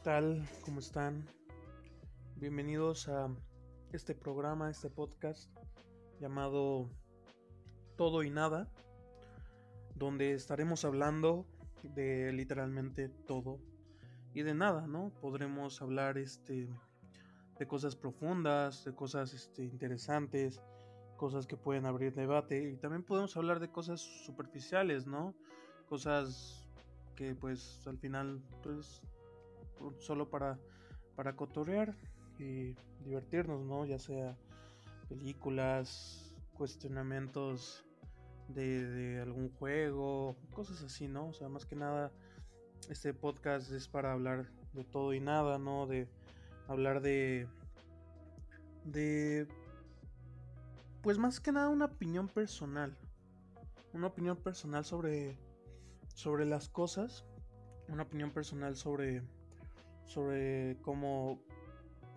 ¿Qué tal? ¿Cómo están? Bienvenidos a este programa, este podcast llamado Todo y Nada, donde estaremos hablando de literalmente todo y de nada, ¿no? Podremos hablar este de cosas profundas, de cosas este, interesantes, cosas que pueden abrir debate y también podemos hablar de cosas superficiales, ¿no? Cosas que pues al final pues solo para para cotorrear y divertirnos, ¿no? Ya sea películas, cuestionamientos de, de algún juego, cosas así, ¿no? O sea, más que nada este podcast es para hablar de todo y nada, ¿no? De hablar de de pues más que nada una opinión personal. Una opinión personal sobre sobre las cosas, una opinión personal sobre sobre cómo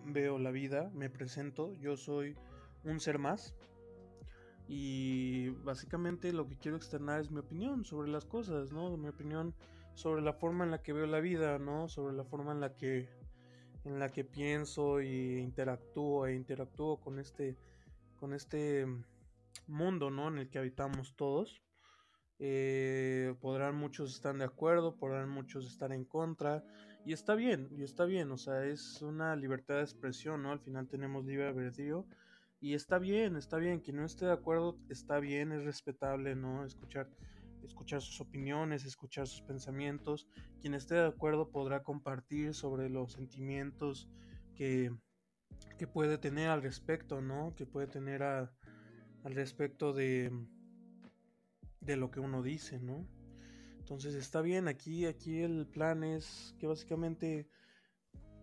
veo la vida, me presento, yo soy un ser más y básicamente lo que quiero externar es mi opinión sobre las cosas, ¿no? Mi opinión sobre la forma en la que veo la vida, ¿no? Sobre la forma en la que en la que pienso y interactúo e interactúo con este con este mundo, ¿no? En el que habitamos todos. Eh, podrán muchos estar de acuerdo, podrán muchos estar en contra, y está bien, y está bien, o sea, es una libertad de expresión, ¿no? Al final tenemos libre albedrío, y está bien, está bien, quien no esté de acuerdo está bien, es respetable, ¿no? Escuchar, escuchar sus opiniones, escuchar sus pensamientos, quien esté de acuerdo podrá compartir sobre los sentimientos que, que puede tener al respecto, ¿no? Que puede tener al respecto de de lo que uno dice, ¿no? Entonces está bien, aquí, aquí el plan es que básicamente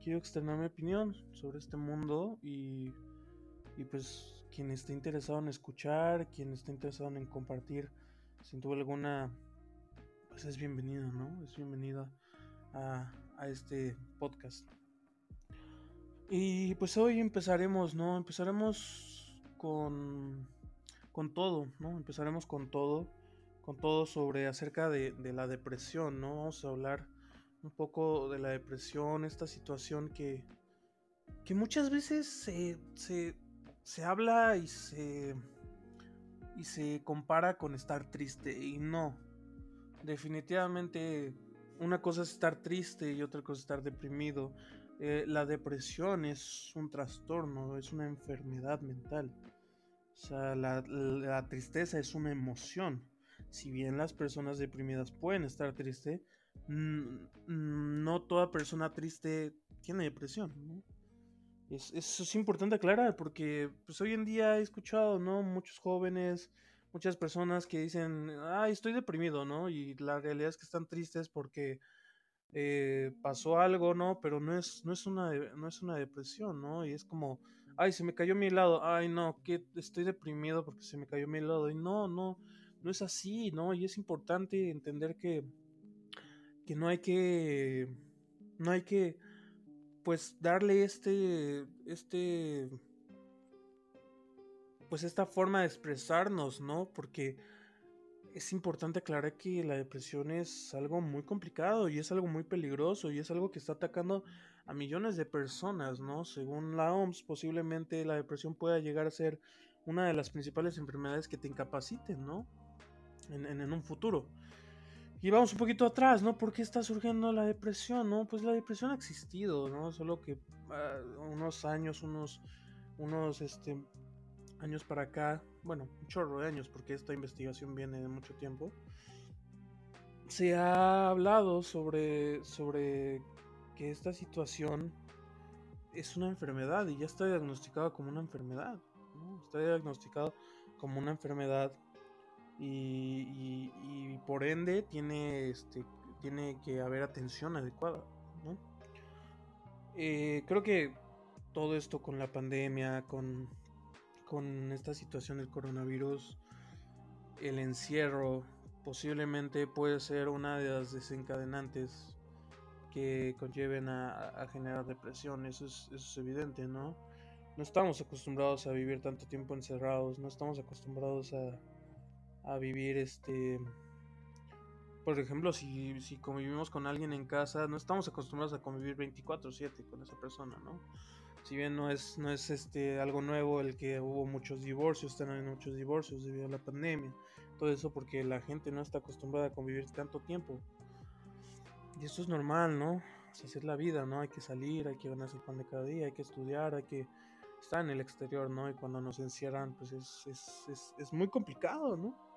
quiero externar mi opinión sobre este mundo y, y pues quien esté interesado en escuchar, quien esté interesado en compartir, sin duda alguna, pues es bienvenido, ¿no? Es bienvenida a, a este podcast. Y pues hoy empezaremos, ¿no? Empezaremos con, con todo, ¿no? Empezaremos con todo con todo sobre acerca de, la depresión, ¿no? Vamos a hablar un poco de la depresión, esta situación que, que muchas veces se, se, habla y se, y se compara con estar triste y no. Definitivamente una cosa es estar triste y otra cosa es estar deprimido. Eh, la depresión es un trastorno, es una enfermedad mental. O sea, la tristeza es una emoción si bien las personas deprimidas pueden estar tristes, no toda persona triste tiene depresión. eso es importante aclarar porque pues, hoy en día he escuchado ¿no? muchos jóvenes, muchas personas que dicen, ay, estoy deprimido, ¿no? Y la realidad es que están tristes porque eh, pasó algo, ¿no? Pero no es, no, es una, no es una depresión, ¿no? Y es como, ay, se me cayó mi helado, ay, no, que estoy deprimido porque se me cayó mi helado. Y no, no, no es así, ¿no? Y es importante entender que, que no hay que, no hay que, pues, darle este, este, pues, esta forma de expresarnos, ¿no? Porque es importante aclarar que la depresión es algo muy complicado y es algo muy peligroso y es algo que está atacando a millones de personas, ¿no? Según la OMS, posiblemente la depresión pueda llegar a ser una de las principales enfermedades que te incapaciten, ¿no? En, un futuro. Y vamos un poquito atrás, ¿no? ¿Por qué está surgiendo la depresión, no? Pues la depresión ha existido, ¿no? Solo que ah, unos años, unos, unos este, años para acá, bueno, un chorro de años, porque esta investigación viene de mucho tiempo, se ha hablado sobre, sobre que esta situación es una enfermedad y ya está diagnosticada como una enfermedad, ¿no? Está diagnosticado como una enfermedad y, por ende tiene, este, tiene que haber atención adecuada. Eh, creo que todo esto con la pandemia, con, con esta situación del coronavirus, el encierro posiblemente puede ser una de las desencadenantes que conlleven a, generar depresión, eso es, eso es evidente, ¿no? No estamos acostumbrados a vivir tanto tiempo encerrados, no estamos acostumbrados a, a vivir este por ejemplo, si, si convivimos con alguien en casa, no estamos acostumbrados a convivir 24/7 con esa persona, ¿no? Si bien no es, no es este, algo nuevo el que hubo muchos divorcios, están habiendo muchos divorcios debido a la pandemia, todo eso porque la gente no está acostumbrada a convivir tanto tiempo. Y eso es normal, ¿no? O sea, es la vida, ¿no? Hay que salir, hay que ganarse el pan de cada día, hay que estudiar, hay que estar en el exterior, ¿no? Y cuando nos encierran, pues es, es, es, es muy complicado, ¿no?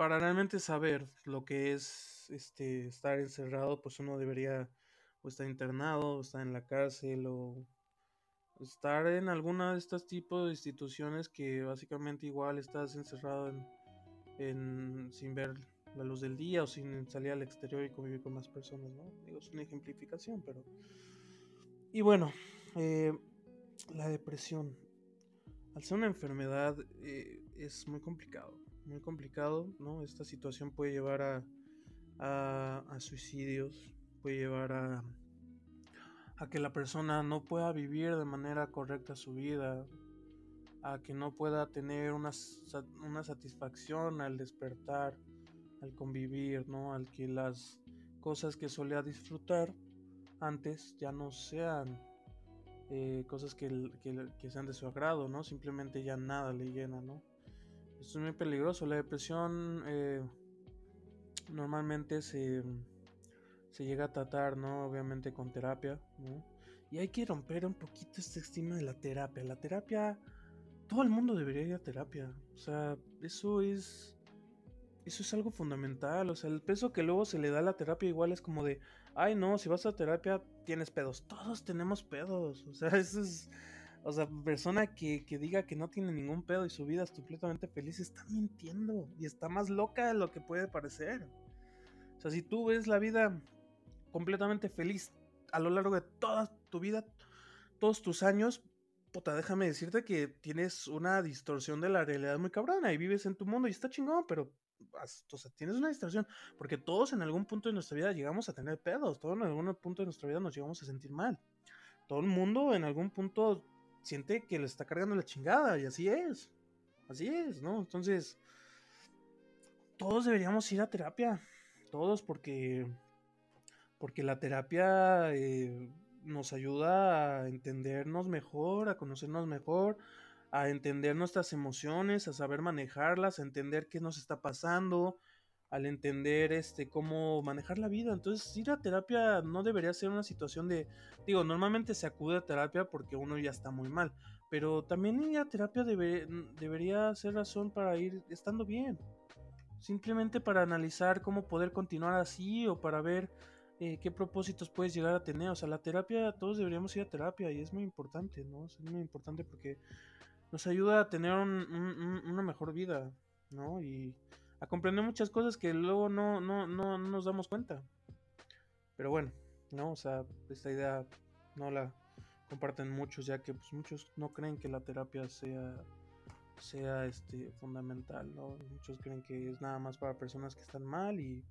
Para realmente saber lo que es este estar encerrado, pues uno debería o estar internado, o estar en la cárcel, o estar en alguna de estos tipos de instituciones que básicamente igual estás encerrado en, sin ver la luz del día o sin salir al exterior y convivir con más personas, ¿no? Digo, es una ejemplificación, pero... Y bueno, eh, la depresión. Al ser una enfermedad eh, es muy complicado muy complicado, ¿no? Esta situación puede llevar a, a, suicidios, puede llevar a, a que la persona no pueda vivir de manera correcta su vida, a que no pueda tener una, una satisfacción al despertar, al convivir, ¿no? Al que las cosas que solía disfrutar antes ya no sean eh, cosas que, que, que, sean de su agrado, ¿no? Simplemente ya nada le llena, ¿no? Esto es muy peligroso. La depresión eh, normalmente se, se llega a tratar, ¿no? Obviamente con terapia, ¿no? Y hay que romper un poquito este estima de la terapia. La terapia, todo el mundo debería ir a terapia. O sea, eso es, eso es algo fundamental. O sea, el peso que luego se le da a la terapia igual es como de, ay no, si vas a terapia tienes pedos. Todos tenemos pedos. O sea, eso es o sea, persona que, diga que no tiene ningún pedo y su vida es completamente feliz está mintiendo y está más loca de lo que puede parecer. O sea, si tú ves la vida completamente feliz a lo largo de toda tu vida, todos tus años, puta, déjame decirte que tienes una distorsión de la realidad muy cabrona y vives en tu mundo y está chingón, pero o sea, tienes una distorsión, porque todos en algún punto de nuestra vida llegamos a tener pedos, todos en algún punto de nuestra vida nos llegamos a sentir mal. Todo el mundo en algún punto siente que le está cargando la chingada y así es. Así es, ¿no? Entonces, todos deberíamos ir a terapia. Todos porque porque la terapia eh, nos ayuda a entendernos mejor, a conocernos mejor, a entender nuestras emociones, a saber manejarlas, a entender qué nos está pasando, al entender este cómo manejar la vida. Entonces, ir a terapia no debería ser una situación de, digo, normalmente se acude a terapia porque uno ya está muy mal, pero también ir a terapia debería ser razón para ir estando bien. Simplemente para analizar cómo poder continuar así o para ver eh, qué propósitos puedes llegar a tener. O sea, la terapia, todos deberíamos ir a terapia y es muy importante, ¿no? Es muy importante porque nos ayuda a tener una mejor vida, ¿no? Y a comprender muchas cosas que luego no, no, no, no nos damos cuenta. Pero bueno, ¿no? O sea, esta idea no la comparten muchos, ya que pues, muchos no creen que la terapia sea sea este fundamental, ¿no? Muchos creen que es nada más para personas que están mal y,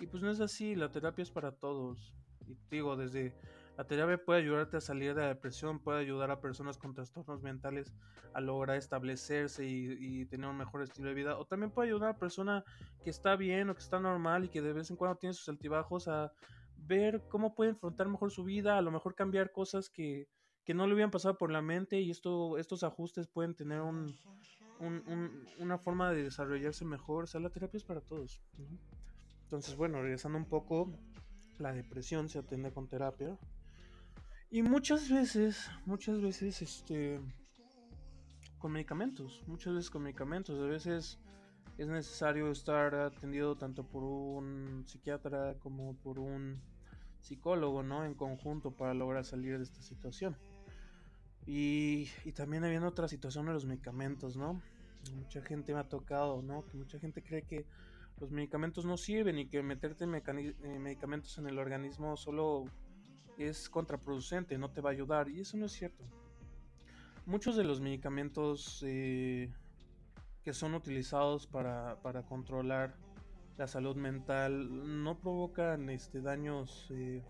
y pues no es así, la terapia es para todos. Y digo, desde la terapia puede ayudarte a salir de la depresión, puede ayudar a personas con trastornos mentales a lograr establecerse y, tener un mejor estilo de vida. O también puede ayudar a persona que está bien o que está normal y que de vez en cuando tiene sus altibajos a ver cómo puede enfrentar mejor su vida, a lo mejor cambiar cosas que, no le hubieran pasado por la mente y esto, estos ajustes pueden tener un, una forma de desarrollarse mejor. O sea, la terapia es para todos. Entonces, bueno, regresando un poco, la depresión se atiende con terapia. Y muchas veces, muchas veces, este, con medicamentos, muchas veces con medicamentos, a veces es necesario estar atendido tanto por un psiquiatra como por un psicólogo, ¿no? En conjunto para lograr salir de esta situación. Y, y también habiendo otra situación de los medicamentos, ¿no? Mucha gente me ha tocado, ¿no? Que mucha gente cree que los medicamentos no sirven y que meterte eh, medicamentos en el organismo solo es contraproducente, no te va a ayudar. Y eso no es cierto. Muchos de los medicamentos eh, que son utilizados para, controlar la salud mental no provocan este, daños, eh,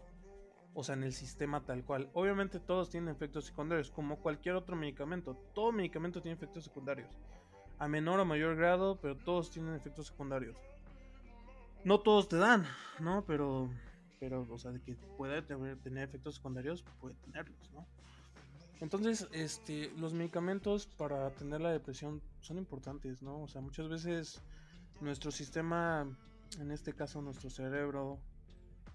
o sea, en el sistema tal cual. Obviamente todos tienen efectos secundarios, como cualquier otro medicamento. Todo medicamento tiene efectos secundarios. A menor o mayor grado, pero todos tienen efectos secundarios. no todos te dan, ¿no? Pero, pero, o sea, de que puede tener, efectos secundarios, puede tenerlos, ¿no? Entonces, este, los medicamentos para atender la depresión son importantes, ¿no? O sea, muchas veces nuestro sistema, en este caso nuestro cerebro,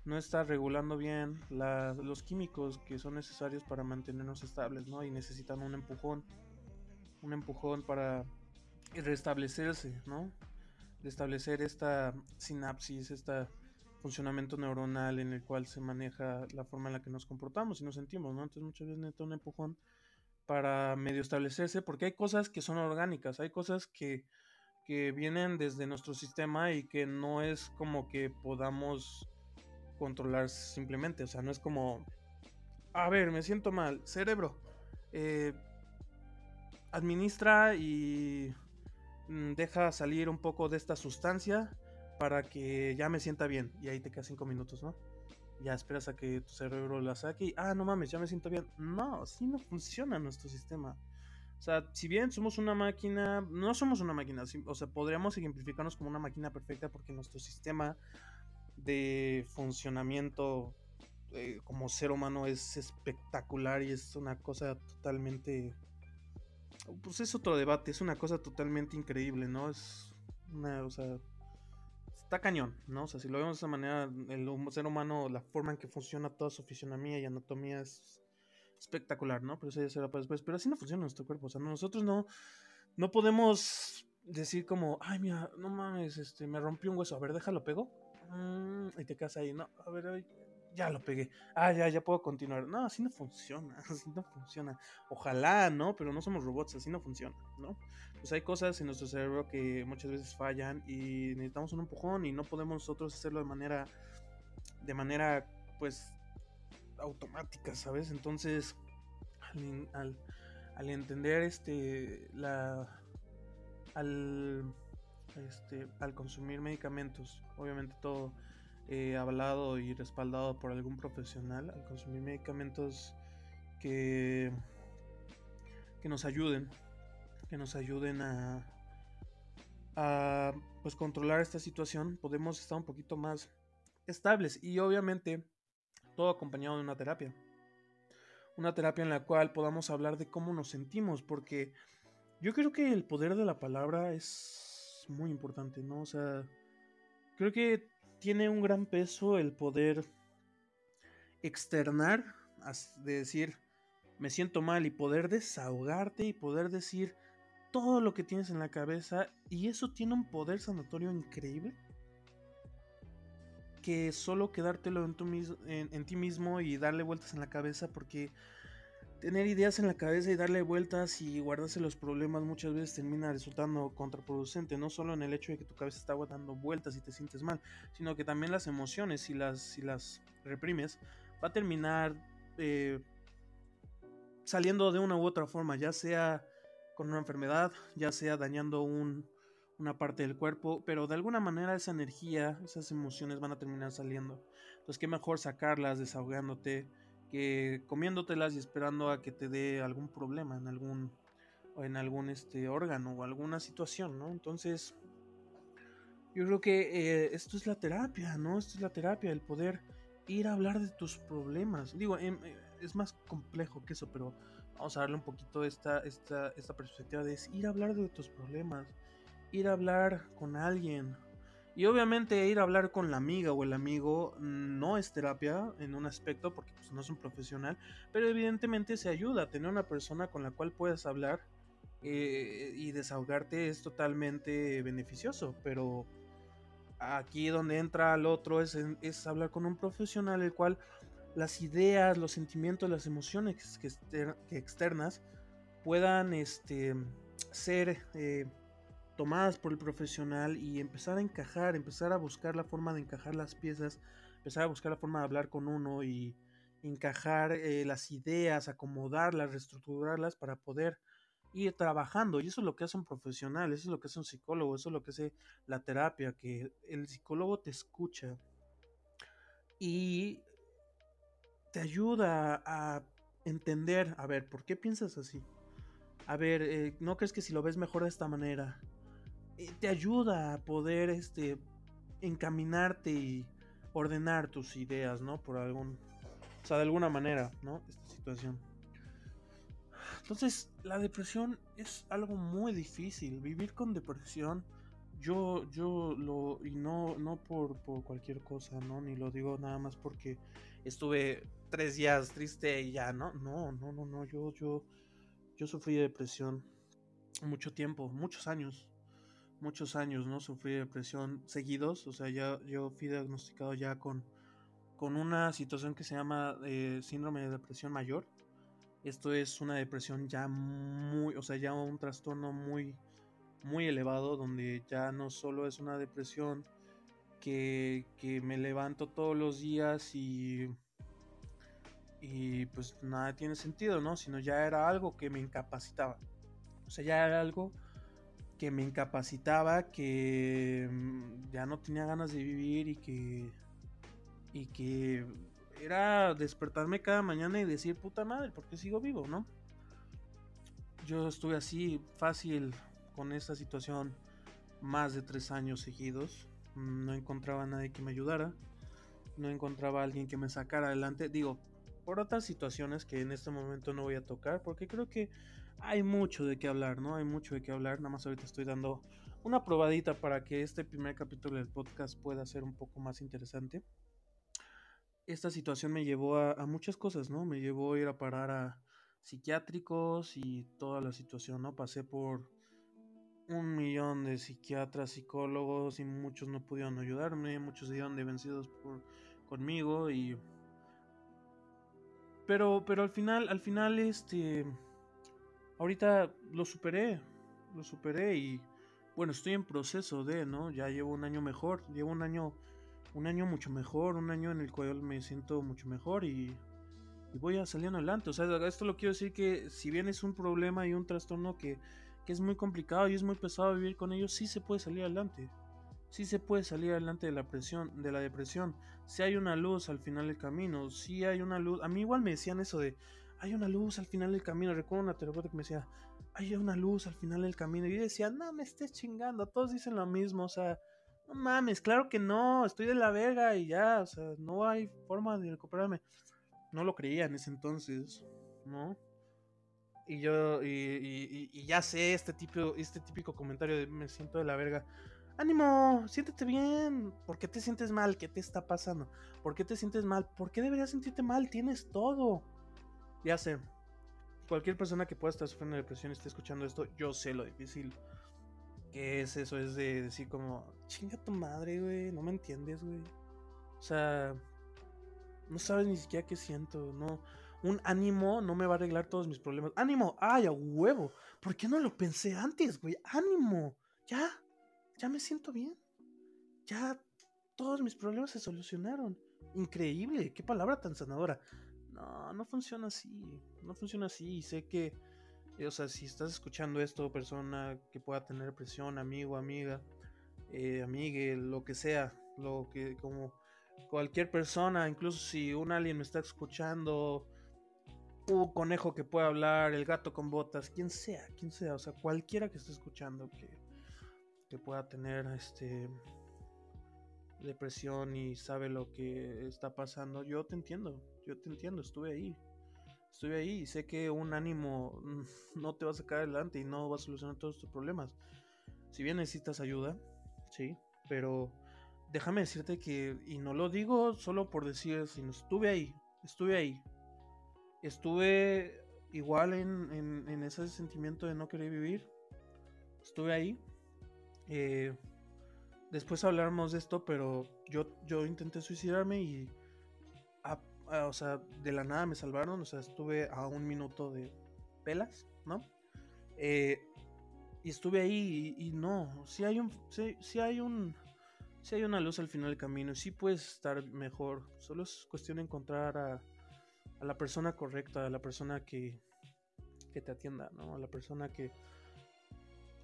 no está regulando bien los químicos que son necesarios para mantenernos estables, ¿no? Y necesitan un empujón, un empujón para restablecerse, ¿no? Restablecer esta sinapsis, este funcionamiento neuronal en el cual se maneja la forma en la que nos comportamos y nos sentimos, ¿no? Entonces muchas veces necesita un empujón para medio establecerse, porque hay cosas que son orgánicas, hay cosas que, que vienen desde nuestro sistema y que no es como que podamos controlar simplemente. O sea, no es como, a ver, me siento mal. Cerebro, eh, administra y mm, deja salir un poco de esta sustancia para que ya me sienta bien. Y ahí te quedas cinco minutos, ¿no? Ya esperas a que tu cerebro la saque y, ah, no mames, ya me siento bien. No, así no funciona nuestro sistema. O sea, si bien somos una máquina, no somos una máquina, o sea, podríamos ejemplificarnos como una máquina perfecta porque nuestro sistema de funcionamiento eh, como ser humano es espectacular y es una cosa totalmente... Pues es otro debate, es una cosa totalmente increíble, ¿no? Es una, o sea, está cañón, ¿no? O sea, si lo vemos de esa manera, el ser humano, la forma en que funciona toda su fisionomía y anatomía es espectacular, ¿no? Pero eso ya será para después. Pero así no funciona nuestro cuerpo, o sea, nosotros no, no podemos decir como, ay, mira, no mames, este, me rompió un hueso, a ver, déjalo pego Mm, y te quedas ahí, no, a ver, ya lo pegué. Ah, ya, ya puedo continuar. No, así no funciona, así no funciona. Ojalá, ¿no? Pero no somos robots, así no funciona, ¿no? Pues hay cosas en nuestro cerebro que muchas veces fallan y necesitamos un empujón y no podemos nosotros hacerlo de manera, de manera, pues, automática, ¿sabes? Entonces, al, al entender este, la, al este, al consumir medicamentos, obviamente todo hablado y respaldado por algún profesional, al consumir medicamentos que, que nos ayuden, que nos ayuden a, a pues controlar esta situación, podemos estar un poquito más estables y obviamente todo acompañado de una terapia. Una terapia en la cual podamos hablar de cómo nos sentimos, porque yo creo que el poder de la palabra es muy importante, ¿no? O sea, creo que tiene un gran peso el poder externar, de decir, me siento mal y poder desahogarte y poder decir todo lo que tienes en la cabeza y eso tiene un poder sanatorio increíble que solo quedártelo en, tu, en ti mismo y darle vueltas en la cabeza porque tener ideas en la cabeza y darle vueltas y guardarse los problemas muchas veces termina resultando contraproducente, no solo en el hecho de que tu cabeza está dando vueltas y te sientes mal, sino que también las emociones, si las, si las reprimes, va a terminar eh, saliendo de una u otra forma, ya sea con una enfermedad, ya sea dañando una parte del cuerpo, pero de alguna manera esa energía, esas emociones van a terminar saliendo. Entonces, qué mejor sacarlas desahogándote que comiéndotelas y esperando a que te dé algún problema en algún en algún este órgano o alguna situación, ¿no? Entonces, yo creo que eh, esto es la terapia, ¿no? Esto es la terapia, el poder ir a hablar de tus problemas. Digo, em, eh, es más complejo que eso, pero vamos a darle un poquito esta, esta, esta perspectiva de ir a hablar de tus problemas, ir a hablar con alguien, y obviamente ir a hablar con la amiga o el amigo no es terapia en un aspecto porque pues, no es un profesional, pero evidentemente se ayuda. Tener una persona con la cual puedes hablar eh, y desahogarte es totalmente beneficioso, pero aquí donde entra al otro es, es hablar con un profesional el cual las ideas, los sentimientos, las emociones que, externas puedan este, ser... Eh, tomadas por el profesional y empezar a encajar, empezar a buscar la forma de encajar las piezas, empezar a buscar la forma de hablar con uno y encajar eh, las ideas, acomodarlas, reestructurarlas para poder ir trabajando. Y eso es lo que hace un profesional, eso es lo que hace un psicólogo, eso es lo que hace la terapia, que el psicólogo te escucha y te ayuda a entender, a ver, ¿por qué piensas así? A ver, eh, ¿no crees que si lo ves mejor de esta manera? Eh, te ayuda a poder este, encaminarte y ordenar tus ideas, ¿no? Por algún, o sea, de alguna manera, ¿no? Esta situación. Entonces, la depresión es algo muy difícil. Vivir con depresión, yo, yo lo, y no, no por, por cualquier cosa, ¿no? Ni lo digo nada más porque estuve tres días triste y ya, ¿no? No, no, no, no, yo, yo, yo sufrí de depresión mucho tiempo, muchos años, muchos años, ¿no? Sufrí de depresión seguidos, o sea, ya yo fui diagnosticado ya con, con una situación que se llama eh, síndrome de depresión mayor. Esto es una depresión ya muy, o sea, ya un trastorno muy, muy elevado, donde ya no solo es una depresión que, que me levanto todos los días y y pues nada tiene sentido, ¿no? Sino ya era algo que me incapacitaba. O sea, ya era algo que me incapacitaba, que mm, ya no tenía ganas de vivir y que y que era despertarme cada mañana y decir, puta madre, ¿por qué sigo vivo, no? Yo estuve así fácil con esta situación más de tres años seguidos. No encontraba a nadie que me ayudara. No encontraba a alguien que me sacara adelante. Digo, por otras situaciones que en este momento no voy a tocar, porque creo que hay mucho de qué hablar, ¿no? Hay mucho de qué hablar, nada más ahorita estoy dando una probadita para que este primer capítulo del podcast pueda ser un poco más interesante. Esta situación me llevó a, muchas cosas, ¿no? Me llevó a ir a parar a psiquiátricos y toda la situación, ¿no? Pasé por un millón de psiquiatras, psicólogos y muchos no pudieron ayudarme, muchos se dieron de vencidos por, conmigo y pero, pero al final, al final, este. Ahorita lo superé. Lo superé y. Bueno, estoy en proceso de, ¿no? Ya llevo un año mejor. Llevo un año. Un año mucho mejor. Un año en el cual me siento mucho mejor y. Voy a salir adelante. O sea, esto lo quiero decir que si bien es un problema y un trastorno que, que es muy complicado y es muy pesado vivir con ellos, sí se puede salir adelante sí se puede salir adelante de la presión, de la depresión. Si hay una luz al final del camino, si hay una luz. A mí igual me decían eso de, hay una luz al final del camino. Recuerdo una terapeuta que me decía, hay una luz al final del camino. Y yo decía, no me estés chingando, todos dicen lo mismo, o sea, no mames, claro que no, estoy de la verga y ya, o sea, no hay forma de recuperarme. No lo creía en ese entonces, ¿no? Y yo, y, ya sé este, tipo, este típico comentario de me siento de la verga ánimo, siéntete bien. ¿Por qué te sientes mal? ¿Qué te está pasando? ¿Por qué te sientes mal? ¿Por qué deberías sentirte mal? Tienes todo. Ya sé. Cualquier persona que pueda estar sufriendo de depresión y esté escuchando esto, yo sé lo difícil que es eso. Es de decir como, chinga tu madre, güey. No me entiendes, güey. O sea, no sabes ni siquiera qué siento. No, un ánimo no me va a arreglar todos mis problemas. ¡Ánimo! ¡Ay, a huevo! ¿Por qué no lo pensé antes, güey? ¡Ánimo! Ya, ya me siento bien. Ya todos mis problemas se solucionaron. Increíble, qué palabra tan sanadora. No, no funciona así. No funciona así. Y sé que, eh, o sea, si estás escuchando esto, persona que pueda tener presión, amigo, amiga, eh, amigue, lo que sea, lo que, como cualquier persona, incluso si un alien me está escuchando, un conejo que pueda hablar, el gato con botas, quien sea, quien sea, o sea, cualquiera que esté escuchando que que pueda tener este depresión y sabe lo que está pasando, yo te entiendo, yo te entiendo, estuve ahí. Estuve ahí y sé que un ánimo no te va a sacar adelante y no va a solucionar todos tus problemas. Si bien necesitas ayuda, sí, pero déjame decirte que, y no lo digo solo por decir, sino estuve ahí, estuve ahí. Estuve igual en, en ese sentimiento de no querer vivir. Estuve ahí, eh, después hablaremos de esto, pero yo, yo intenté suicidarme y, o sea, de la nada me salvaron, o sea, estuve a un minuto de pelas, ¿no? Eh, y estuve ahí y, no, si hay un, si, hay un, si hay una luz al final del camino, sí puedes estar mejor, solo es cuestión de encontrar a, a la persona correcta, a la persona que, que te atienda, ¿no? A la persona que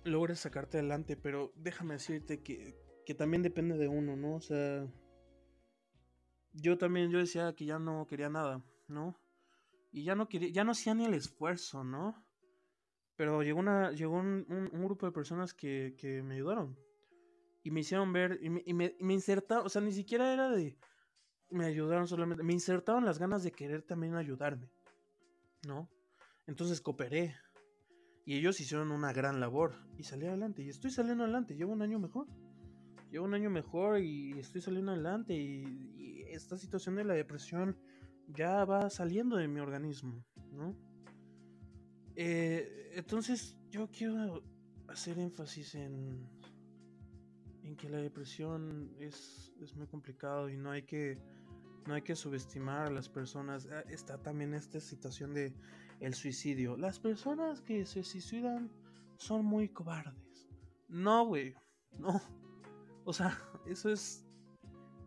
logres sacarte adelante, pero déjame decirte que, que también depende de uno, ¿no? O sea, yo también, yo decía que ya no quería nada, ¿no? Y ya no quería, ya no hacía ni el esfuerzo, ¿no? Pero llegó una, llegó un, un, grupo de personas que, que, me ayudaron. Y me hicieron ver, y me, y me, me insertaron, o sea, ni siquiera era de, me ayudaron solamente, me insertaron las ganas de querer también ayudarme, ¿no? Entonces cooperé. Y ellos hicieron una gran labor y salí adelante. Y estoy saliendo adelante, llevo un año mejor. Llevo un año mejor y estoy saliendo adelante. Y, esta situación de la depresión ya va saliendo de mi organismo, ¿no? Eh, entonces yo quiero hacer énfasis en, en que la depresión es, es muy complicado y no hay que no hay que subestimar a las personas. Ah, está también esta situación de el suicidio. Las personas que se suicidan son muy cobardes. No, güey. No. O sea, eso es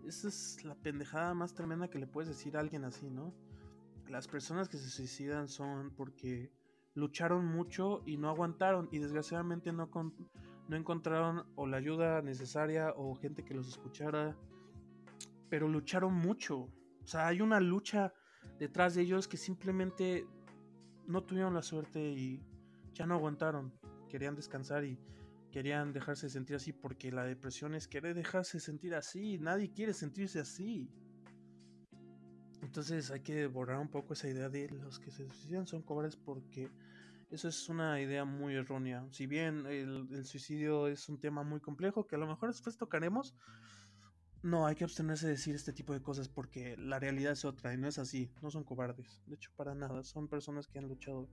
esa es la pendejada más tremenda que le puedes decir a alguien así, ¿no? Las personas que se suicidan son porque lucharon mucho y no aguantaron y desgraciadamente no, no encontraron o la ayuda necesaria o gente que los escuchara, pero lucharon mucho. O sea, hay una lucha detrás de ellos que simplemente no tuvieron la suerte y ya no aguantaron. Querían descansar y querían dejarse sentir así porque la depresión es querer dejarse sentir así. Nadie quiere sentirse así. Entonces hay que borrar un poco esa idea de los que se suicidan son cobardes porque eso es una idea muy errónea. Si bien el, suicidio es un tema muy complejo que a lo mejor después tocaremos, no hay que abstenerse de decir este tipo de cosas porque la realidad es otra y no es así. No son cobardes, de hecho para nada. Son personas que han luchado,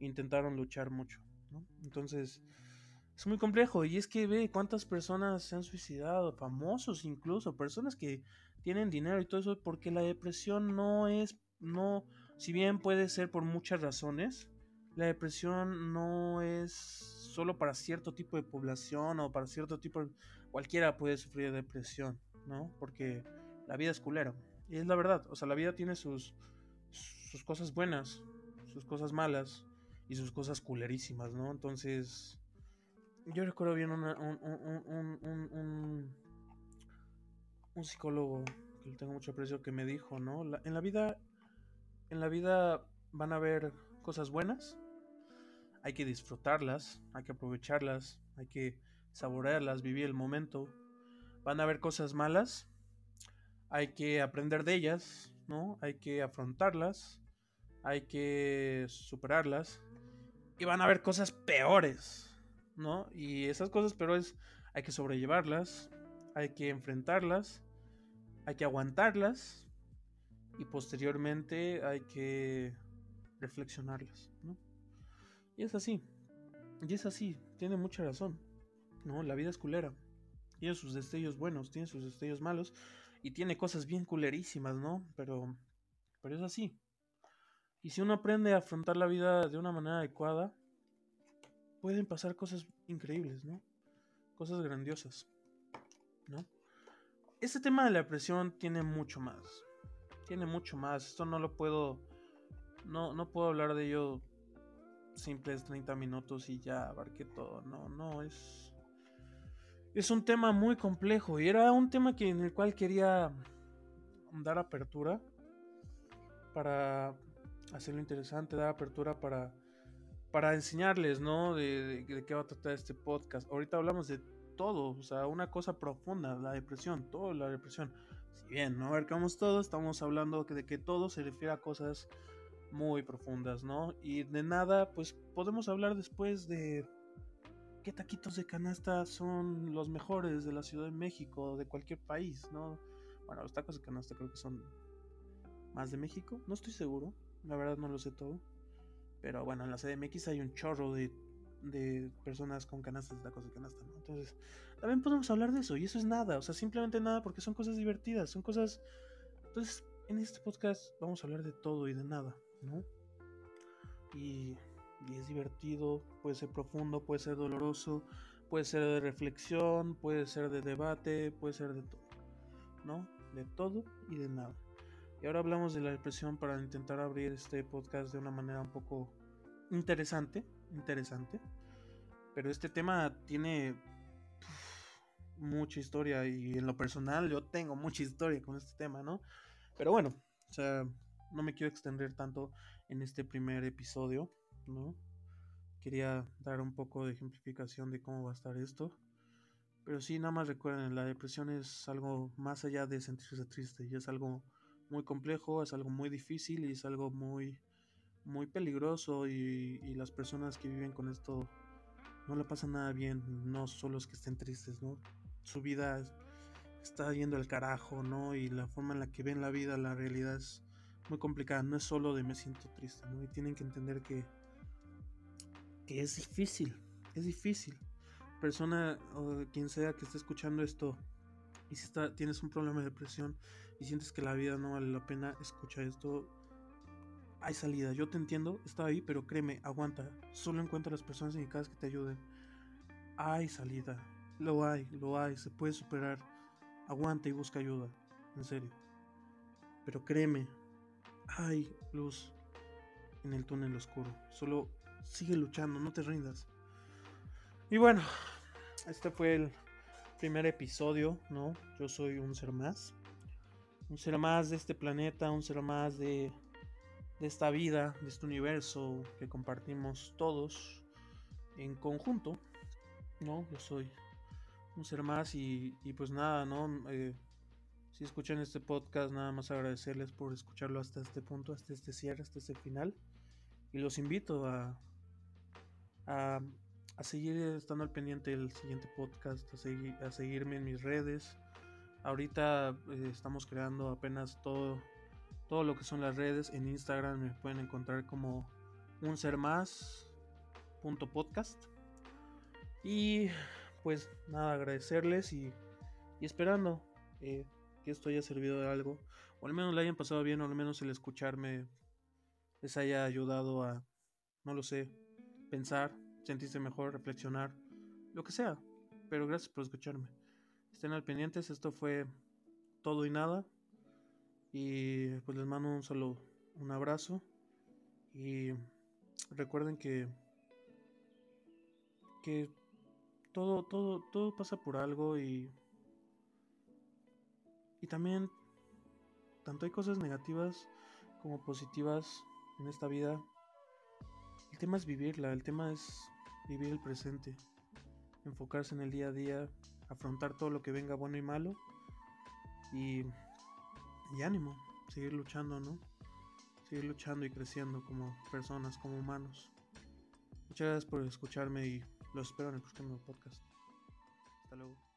intentaron luchar mucho. Entonces es muy complejo y es que ve cuántas personas se han suicidado, famosos incluso, personas que tienen dinero y todo eso, porque la depresión no es, no, si bien puede ser por muchas razones, la depresión no es solo para cierto tipo de población o para cierto tipo cualquiera puede sufrir de depresión, ¿no? Porque la vida es culera. Y es la verdad, o sea, la vida tiene sus, sus cosas buenas, sus cosas malas y sus cosas culerísimas, ¿no? Entonces, yo recuerdo bien un, un, un, un, psicólogo que le tengo mucho aprecio que me dijo, ¿no? en la vida, en la vida van a haber cosas buenas, hay que disfrutarlas, hay que aprovecharlas, hay que saborearlas, vivir el momento. Van a haber cosas malas, hay que aprender de ellas, ¿no? Hay que afrontarlas, hay que superarlas. Y van a haber cosas peores, ¿no? Y esas cosas peores hay que sobrellevarlas, hay que enfrentarlas, hay que aguantarlas y posteriormente hay que reflexionarlas, ¿no? Y es así, y es así, tiene mucha razón, ¿no? La vida es culera, tiene sus destellos buenos, tiene sus destellos malos y tiene cosas bien culerísimas, ¿no? Pero, pero es así. Y si uno aprende a afrontar la vida de una manera adecuada, pueden pasar cosas increíbles, ¿no? Cosas grandiosas, ¿no? Este tema de la depresión tiene mucho más. Tiene mucho más. Esto no lo puedo. No, no puedo hablar de ello simples 30 minutos y ya abarqué todo. No, no, es. Es un tema muy complejo. Y era un tema que, en el cual quería dar apertura. Para hacerlo interesante. Dar apertura para para enseñarles, ¿no? De, qué va a tratar este podcast. Ahorita hablamos de todo, o sea, una cosa profunda, la depresión, todo la depresión. Si bien no abarcamos todo, estamos hablando de que todo se refiere a cosas muy profundas, ¿no? Y de nada, pues podemos hablar después de qué taquitos de canasta son los mejores de la Ciudad de México, de cualquier país, ¿no? Bueno, los tacos de canasta creo que son más de México, no estoy seguro, la verdad no lo sé todo. Pero bueno, en la CDMX hay un chorro de, personas con canastas de tacos de canasta, ¿no? Entonces, también podemos hablar de eso. Y eso es nada, o sea, simplemente nada porque son cosas divertidas, son cosas... Entonces, en este podcast vamos a hablar de todo y de nada, ¿no? Y, y es divertido, puede ser profundo, puede ser doloroso, puede ser de reflexión, puede ser de debate, puede ser de todo, ¿no? De todo y de nada. Y ahora hablamos de la depresión para intentar abrir este podcast de una manera un poco interesante, interesante. Pero este tema tiene mucha historia y en lo personal yo tengo mucha historia con este tema, ¿no? Pero bueno, o sea, no me quiero extender tanto en este primer episodio, ¿no? Quería dar un poco de ejemplificación de cómo va a estar esto. Pero sí, nada más recuerden, la depresión es algo más allá de sentirse triste, y es algo muy complejo, es algo muy difícil y es algo muy, muy peligroso y, y las personas que viven con esto no le pasan nada bien, no solo es que estén tristes, ¿no? Su vida está yendo al carajo, ¿no? Y la forma en la que ven la vida, la realidad es muy complicada, no es solo de me siento triste, ¿no? Y tienen que entender que, que es difícil, es difícil. Persona o quien sea que esté escuchando esto y si está, tienes un problema de depresión y sientes que la vida no vale la pena, escucha esto. Hay salida, yo te entiendo, está ahí, pero créeme, aguanta. Solo encuentra las personas indicadas que te ayuden. Hay salida, lo hay, lo hay, se puede superar. Aguanta y busca ayuda, en serio. Pero créeme, hay luz en el túnel oscuro. Solo sigue luchando, no te rindas. Y bueno, este fue el primer episodio, ¿no? Yo soy un ser más. Un ser más de este planeta, un ser más de, esta vida, de este universo que compartimos todos en conjunto, ¿no? Yo soy un ser más y, y pues nada, ¿no? Eh, si escuchan este podcast, nada más agradecerles por escucharlo hasta este punto, hasta este cierre, hasta este final. Y los invito a, a, a seguir estando al pendiente del siguiente podcast, a, seguir, a seguirme en mis redes. Ahorita eh, estamos creando apenas todo, todo lo que son las redes. En Instagram me pueden encontrar como un ser más podcast. Y pues nada, agradecerles y, y esperando eh, que esto haya servido de algo, o al menos le hayan pasado bien, o al menos el escucharme les haya ayudado a, no lo sé, pensar, sentirse mejor, reflexionar, lo que sea. Pero gracias por escucharme. Estén al pendientes, esto fue todo y nada. Y pues les mando un solo un abrazo. Y recuerden que que todo, todo, todo pasa por algo y. Y también. Tanto hay cosas negativas como positivas en esta vida. El tema es vivirla, el tema es vivir el presente. Enfocarse en el día a día, afrontar todo lo que venga bueno y malo. Y. Ánimo, seguir luchando, ¿no? Seguir luchando y creciendo como personas, como humanos. Muchas gracias por escucharme y los espero en el próximo podcast. Hasta luego.